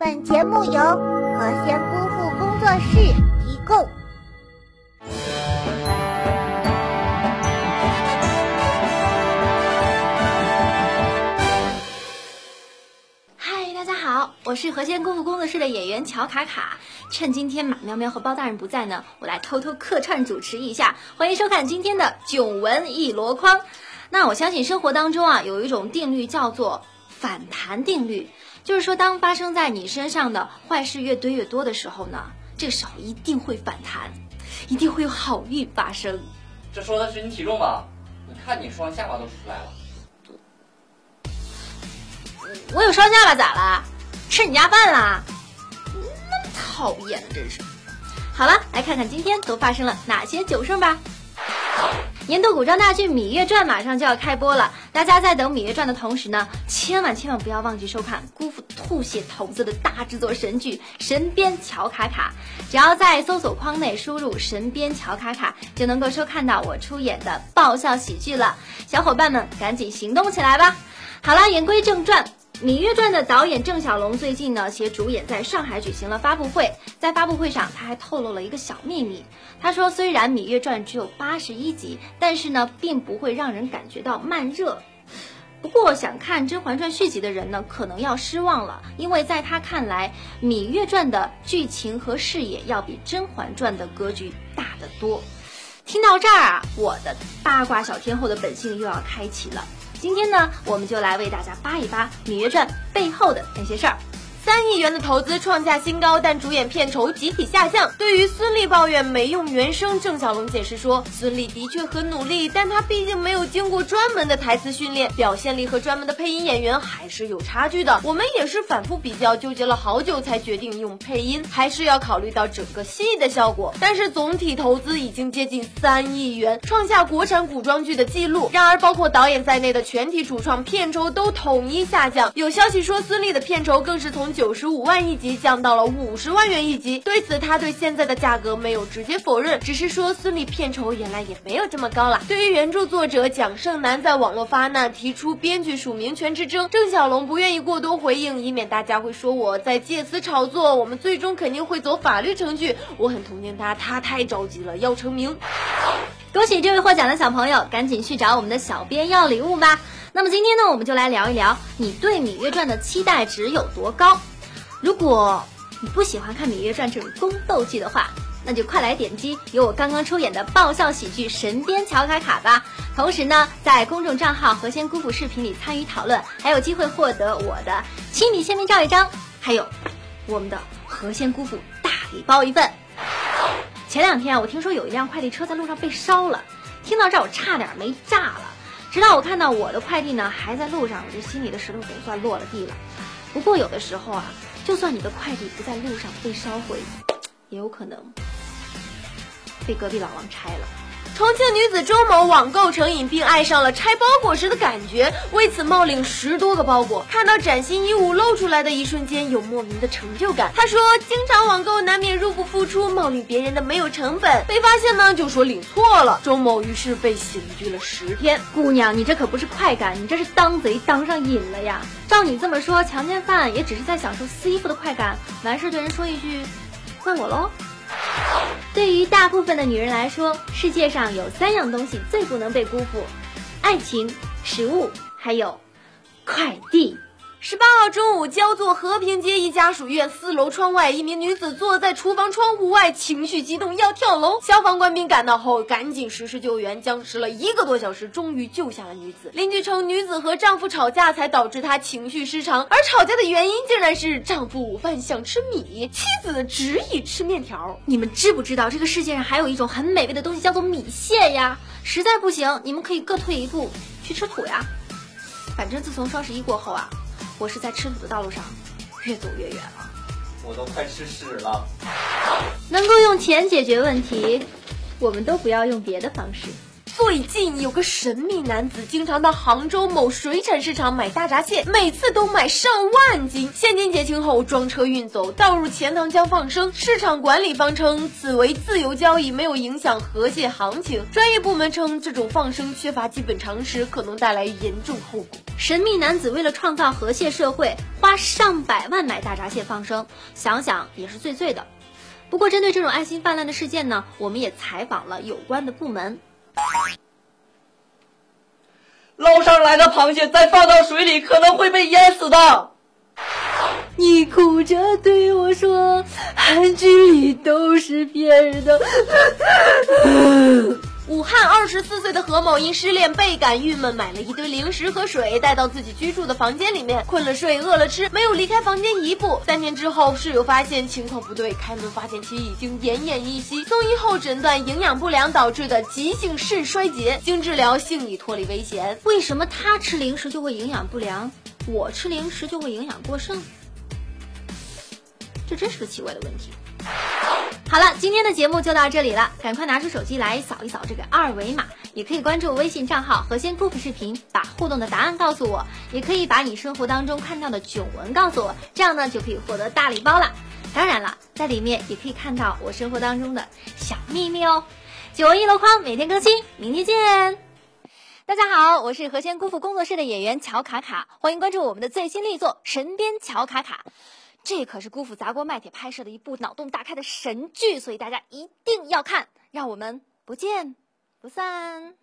本节目由和仙姑父工作室提供。嗨，大家好，我是和仙姑父工作室的演员乔卡卡。趁今天马喵喵和包大人不在呢，我来偷偷客串主持一下。欢迎收看今天的囧文一箩筐。那我相信生活当中啊，有一种定律叫做反弹定律，就是说，当发生在你身上的坏事越堆越多的时候呢，这个时候一定会反弹，一定会有好运发生。这说的是你体重吧？你看你双下巴都出来了。我有双下巴咋了？吃你家饭啦？那么讨厌，真是。好了，来看看今天都发生了哪些囧事吧。年度古装大剧《芈月传》马上就要开播了，大家在等《芈月传》的同时呢，千万千万不要忘记收看姑父吐血头子的大制作神剧《神鞭乔卡卡》。只要在搜索框内输入“神鞭乔卡卡”，就能够收看到我出演的爆笑喜剧了。小伙伴们，赶紧行动起来吧！好了，言归正传。《芈月传》的导演郑晓龙最近呢，携主演在上海举行了发布会。在发布会上，他还透露了一个小秘密。他说，虽然《芈月传》只有八十一集，但是呢，并不会让人感觉到慢热。不过，想看《甄嬛传》续集的人呢，可能要失望了，因为在他看来，《芈月传》的剧情和视野要比《甄嬛传》的格局大得多。听到这儿啊，我的八卦小天后的本性又要开启了。今天呢，我们就来为大家扒一扒《芈月传》背后的那些事儿。三亿元的投资创下新高，但主演片酬集体下降。对于孙俪抱怨没用原声，郑晓龙解释说，孙俪的确很努力，但她毕竟没有经过专门的台词训练，表现力和专门的配音演员还是有差距的。我们也是反复比较，纠结了好久才决定用配音，还是要考虑到整个戏的效果。但是总体投资已经接近三亿元，创下国产古装剧的记录。然而，包括导演在内的全体主创片酬都统一下降。有消息说，孙俪的片酬更是从九十五万一集降到了五十万元一集。对此，他对现在的价格没有直接否认，只是说孙俪片酬原来也没有这么高了。对于原著作者蒋胜男在网络发难，提出编剧署名权之争，郑晓龙不愿意过多回应，以免大家会说我在借此炒作。我们最终肯定会走法律程序。我很同情他，他太着急了，要成名。恭喜这位获奖的小朋友，赶紧去找我们的小编要礼物吧。那么今天呢，我们就来聊一聊你对《芈月传》的期待值有多高。如果你不喜欢看《芈月传》这种宫斗剧的话，那就快来点击由我刚刚出演的爆笑喜剧《神鞭乔卡卡》吧。同时呢，在公众账号“何仙姑父”视频里参与讨论，还有机会获得我的亲笔签名照一张，还有我们的何仙姑父大礼包一份。前两天啊，我听说有一辆快递车在路上被烧了，听到这儿我差点没炸了。直到我看到我的快递呢还在路上，我这心里的石头总算落了地了。不过有的时候啊，就算你的快递不在路上被烧毁，也有可能被隔壁老王拆了。重庆女子周某网购成瘾，并爱上了拆包裹时的感觉，为此冒领十多个包裹。看到崭新衣物露出来的一瞬间，有莫名的成就感。她说，经常网购难免入不敷出，冒领别人的没有成本，被发现呢就说领错了。周某于是被刑拘了十天。姑娘，你这可不是快感，你这是当贼当上瘾了呀！照你这么说，强奸犯也只是在享受撕衣服的快感，完事对人说一句，怪我喽。对于大部分的女人来说，世界上有三样东西最不能被辜负：爱情、食物，还有快递。十八号中午，焦作和平街一家属院四楼窗外，一名女子坐在厨房窗户外，情绪激动要跳楼。消防官兵赶到后，赶紧实施救援，僵持了一个多小时，终于救下了女子。邻居称，女子和丈夫吵架才导致她情绪失常，而吵架的原因竟然是丈夫午饭想吃米，妻子执意吃面条。你们知不知道这个世界上还有一种很美味的东西叫做米线呀？实在不行，你们可以各退一步去吃土呀。反正自从双十一过后啊。我是在吃土的道路上越走越远了，我都快吃屎了。能够用钱解决问题，我们都不要用别的方式。最近有个神秘男子经常到杭州某水产市场买大闸蟹，每次都买上万斤，现金结清后装车运走，倒入钱塘江放生。市场管理方称此为自由交易，没有影响河蟹行情。专业部门称这种放生缺乏基本常识，可能带来严重后果。神秘男子为了创造河蟹社会，花上百万买大闸蟹放生，想想也是醉醉的。不过，针对这种爱心泛滥的事件呢，我们也采访了有关的部门。捞上来的螃蟹再放到水里，可能会被淹死的。你哭着对我说：“韩剧里都是骗人的。”武汉二十四岁的何某因失恋倍感郁闷，买了一堆零食和水带到自己居住的房间里面，困了睡，饿了吃，没有离开房间一步。三天之后，室友发现情况不对，开门发现其已经奄奄一息。送医后诊断营养不良导致的急性肾衰竭，经治疗幸已脱离危险。为什么他吃零食就会营养不良，我吃零食就会营养过剩？这真是个奇怪的问题。好了，今天的节目就到这里了，赶快拿出手机来扫一扫这个二维码，也可以关注微信账号“何仙姑父视频”，把互动的答案告诉我，也可以把你生活当中看到的囧文告诉我，这样呢就可以获得大礼包了。当然了，在里面也可以看到我生活当中的小秘密哦。九文一箩筐，每天更新，明天见。大家好，我是何仙姑父工作室的演员乔卡卡，欢迎关注我们的最新力作《神鞭乔卡卡》。这可是姑父砸锅卖铁拍摄的一部脑洞大开的神剧，所以大家一定要看，让我们不见不散。